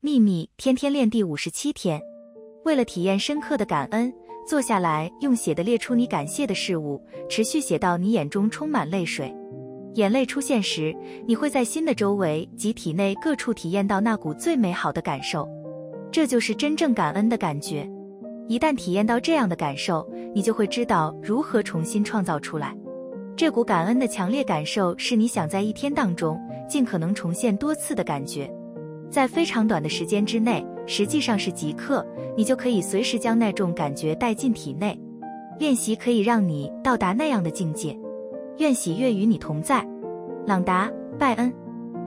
秘密天天练第五十七天，为了体验深刻的感恩，坐下来用写的列出你感谢的事物，持续写到你眼中充满泪水。眼泪出现时，你会在心的周围及体内各处体验到那股最美好的感受，这就是真正感恩的感觉。一旦体验到这样的感受，你就会知道如何重新创造出来。这股感恩的强烈感受是你想在一天当中尽可能重现多次的感觉。在非常短的时间之内，实际上是即刻，你就可以随时将那种感觉带进体内。练习可以让你到达那样的境界。愿喜悦与你同在，朗达·拜恩。